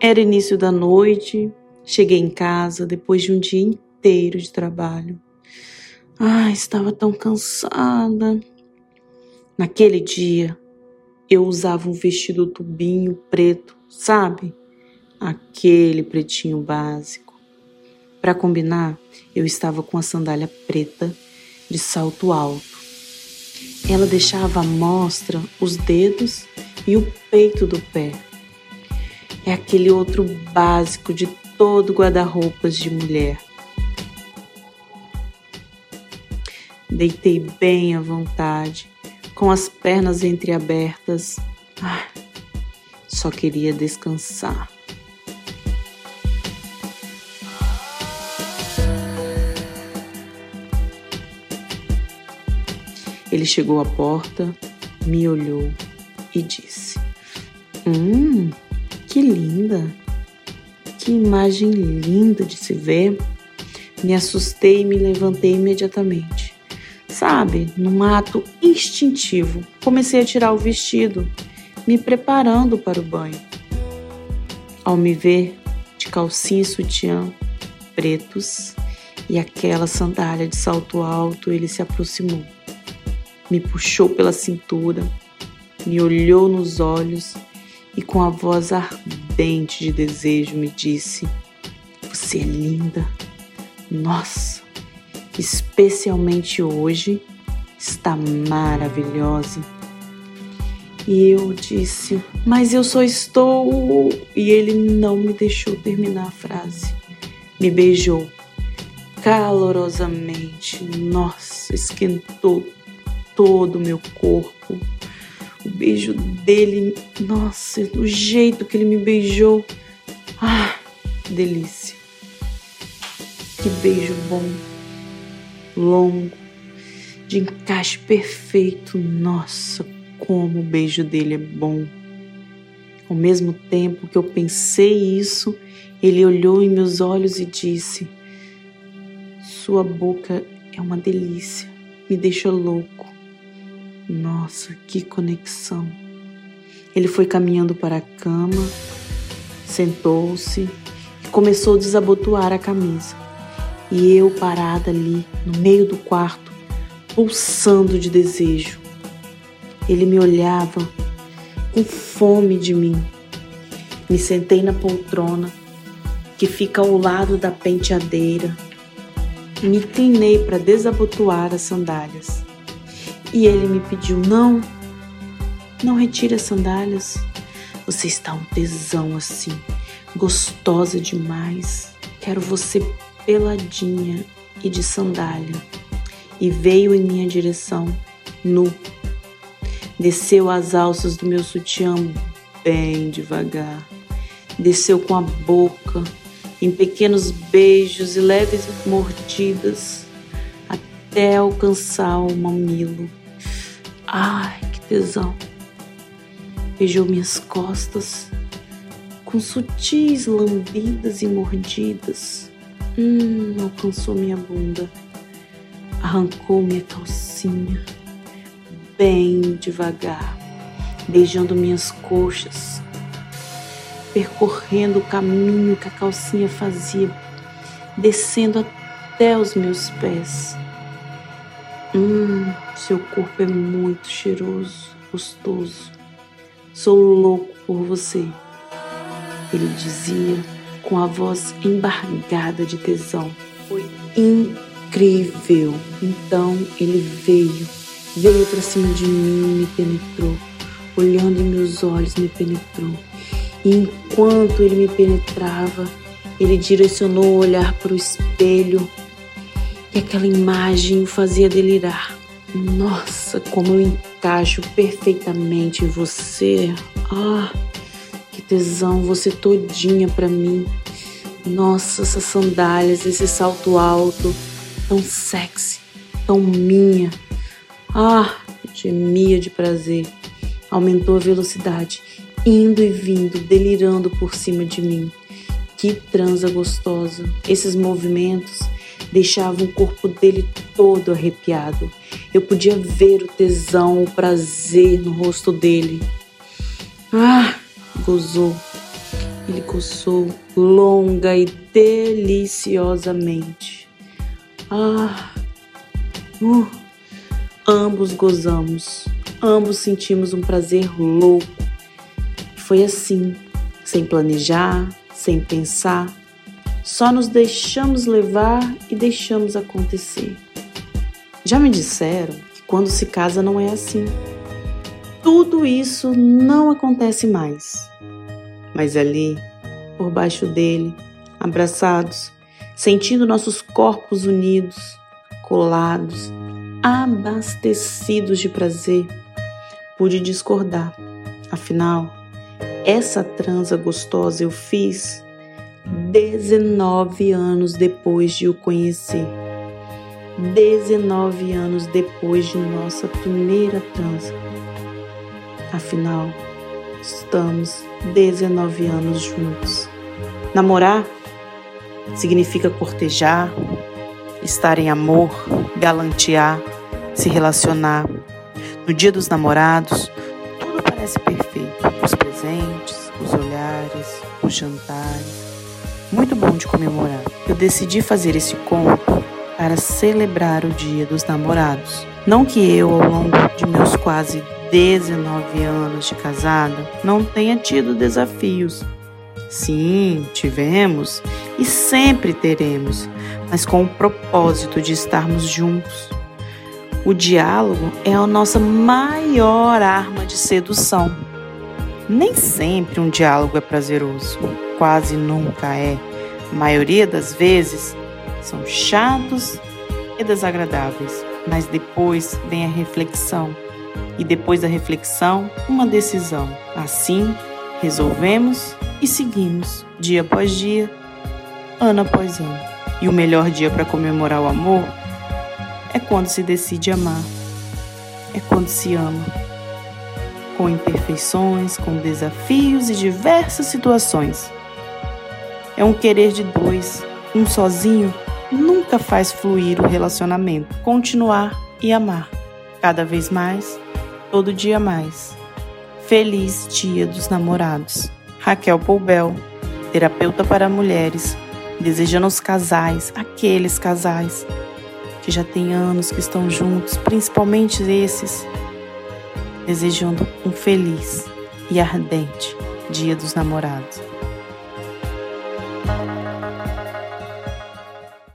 Era início da noite, cheguei em casa depois de um dia inteiro de trabalho. Ah, estava tão cansada. Naquele dia, eu usava um vestido tubinho preto, sabe? Aquele pretinho básico. Para combinar, eu estava com a sandália preta de salto alto. Ela deixava à mostra os dedos e o peito do pé. É aquele outro básico de todo guarda-roupas de mulher. Deitei bem à vontade, com as pernas entreabertas. Ah, só queria descansar. Ele chegou à porta, me olhou e disse: Hum, que linda! Que imagem linda de se ver! Me assustei e me levantei imediatamente. Sabe, num ato instintivo, comecei a tirar o vestido, me preparando para o banho. Ao me ver de calcinha e sutiã pretos e aquela sandália de salto alto, ele se aproximou me puxou pela cintura, me olhou nos olhos e com a voz ardente de desejo me disse: Você é linda. Nossa, especialmente hoje, está maravilhosa. E eu disse: Mas eu só estou. E ele não me deixou terminar a frase. Me beijou calorosamente. Nossa, esquentou todo o meu corpo. O beijo dele, nossa, o jeito que ele me beijou. Ah, delícia. Que beijo bom, longo, de encaixe perfeito. Nossa, como o beijo dele é bom. Ao mesmo tempo que eu pensei isso, ele olhou em meus olhos e disse: Sua boca é uma delícia, me deixa louco. Nossa, que conexão. Ele foi caminhando para a cama, sentou-se e começou a desabotoar a camisa. E eu parada ali, no meio do quarto, pulsando de desejo. Ele me olhava com fome de mim. Me sentei na poltrona que fica ao lado da penteadeira e me inclinei para desabotoar as sandálias. E ele me pediu: Não, não retire as sandálias. Você está um tesão assim, gostosa demais. Quero você peladinha e de sandália. E veio em minha direção, nu. Desceu as alças do meu sutiã bem devagar. Desceu com a boca, em pequenos beijos e leves mordidas, até alcançar o mamilo. Ai, que tesão! Beijou minhas costas com sutis lambidas e mordidas. Hum, alcançou minha bunda, arrancou minha calcinha, bem devagar, beijando minhas coxas, percorrendo o caminho que a calcinha fazia, descendo até os meus pés. Hum, seu corpo é muito cheiroso, gostoso. Sou louco por você. Ele dizia com a voz embargada de tesão. Foi incrível. Então ele veio, veio para cima de mim e me penetrou. Olhando em meus olhos, me penetrou. E enquanto ele me penetrava, ele direcionou o olhar para o espelho e aquela imagem o fazia delirar. Nossa, como eu encaixo perfeitamente em você. Ah, que tesão, você todinha para mim. Nossa, essas sandálias, esse salto alto, tão sexy, tão minha. Ah, gemia de prazer. Aumentou a velocidade, indo e vindo, delirando por cima de mim. Que transa gostosa. Esses movimentos deixava o corpo dele todo arrepiado. Eu podia ver o tesão, o prazer no rosto dele. Ah, gozou. ele coçou longa e deliciosamente. Ah! Uh, ambos gozamos, ambos sentimos um prazer louco. Foi assim, sem planejar, sem pensar, só nos deixamos levar e deixamos acontecer. Já me disseram que quando se casa não é assim. Tudo isso não acontece mais. Mas ali, por baixo dele, abraçados, sentindo nossos corpos unidos, colados, abastecidos de prazer, pude discordar. Afinal, essa transa gostosa eu fiz 19 anos depois de o conhecer. 19 anos depois de nossa primeira transa. Afinal, estamos 19 anos juntos. Namorar significa cortejar, estar em amor, galantear, se relacionar. No dia dos namorados, tudo parece perfeito: os presentes, os olhares, os jantares. Muito bom de comemorar. Eu decidi fazer esse conto para celebrar o Dia dos Namorados. Não que eu, ao longo de meus quase 19 anos de casada, não tenha tido desafios. Sim, tivemos e sempre teremos, mas com o propósito de estarmos juntos. O diálogo é a nossa maior arma de sedução. Nem sempre um diálogo é prazeroso, quase nunca é. A maioria das vezes são chatos e desagradáveis, mas depois vem a reflexão e depois da reflexão, uma decisão. Assim, resolvemos e seguimos, dia após dia, ano após ano. E o melhor dia para comemorar o amor é quando se decide amar, é quando se ama, com imperfeições, com desafios e diversas situações. É um querer de dois, um sozinho nunca faz fluir o relacionamento. Continuar e amar, cada vez mais todo dia mais. Feliz Dia dos Namorados. Raquel Poubel, terapeuta para mulheres, desejando aos casais, aqueles casais que já têm anos que estão juntos, principalmente esses, desejando um feliz e ardente Dia dos Namorados.